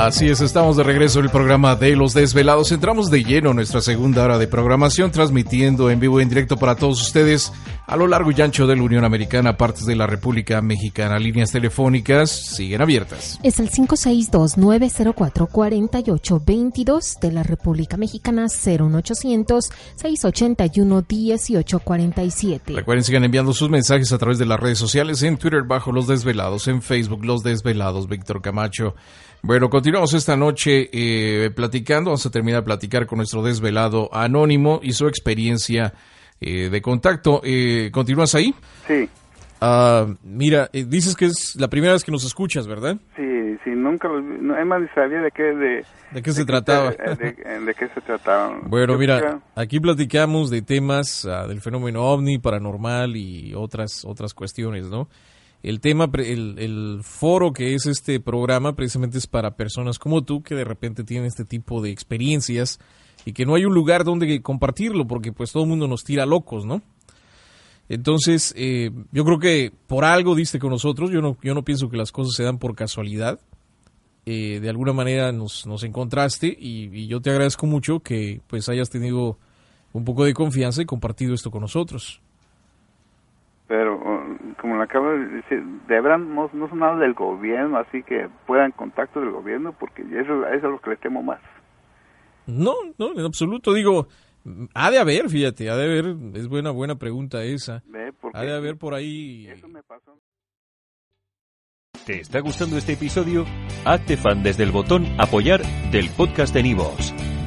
Así es, estamos de regreso en el programa de Los Desvelados. Entramos de lleno en nuestra segunda hora de programación, transmitiendo en vivo y en directo para todos ustedes a lo largo y ancho de la Unión Americana, partes de la República Mexicana. Líneas telefónicas siguen abiertas. Es el 562-904-4822 de la República Mexicana, 01800-681-1847. Recuerden, sigan enviando sus mensajes a través de las redes sociales, en Twitter bajo Los Desvelados, en Facebook Los Desvelados, Víctor Camacho. Bueno, continuamos esta noche eh, platicando. Vamos a terminar de platicar con nuestro desvelado anónimo y su experiencia eh, de contacto. Eh, ¿Continúas ahí? Sí. Ah, mira, dices que es la primera vez que nos escuchas, ¿verdad? Sí, sí, nunca lo no, ni sabía de qué, de, ¿De qué se trataba. de, de, qué se trataba. Bueno, mira, aquí platicamos de temas uh, del fenómeno ovni, paranormal y otras, otras cuestiones, ¿no? El tema, el, el, foro que es este programa precisamente es para personas como tú que de repente tienen este tipo de experiencias y que no hay un lugar donde compartirlo porque pues todo el mundo nos tira locos, ¿no? Entonces, eh, yo creo que por algo diste con nosotros, yo no, yo no pienso que las cosas se dan por casualidad. Eh, de alguna manera nos, nos encontraste y, y, yo te agradezco mucho que pues hayas tenido un poco de confianza y compartido esto con nosotros como le acabo de decir, de verdad no, no, son nada del gobierno, así que puedan contacto del gobierno, porque eso, eso es lo que le temo más. No, no, en absoluto, digo, ha de haber, fíjate, ha de haber, es buena, buena pregunta esa. Ha de haber por ahí... Eso me pasó. ¿Te está gustando este episodio? Hazte fan desde el botón apoyar del podcast de Nivos.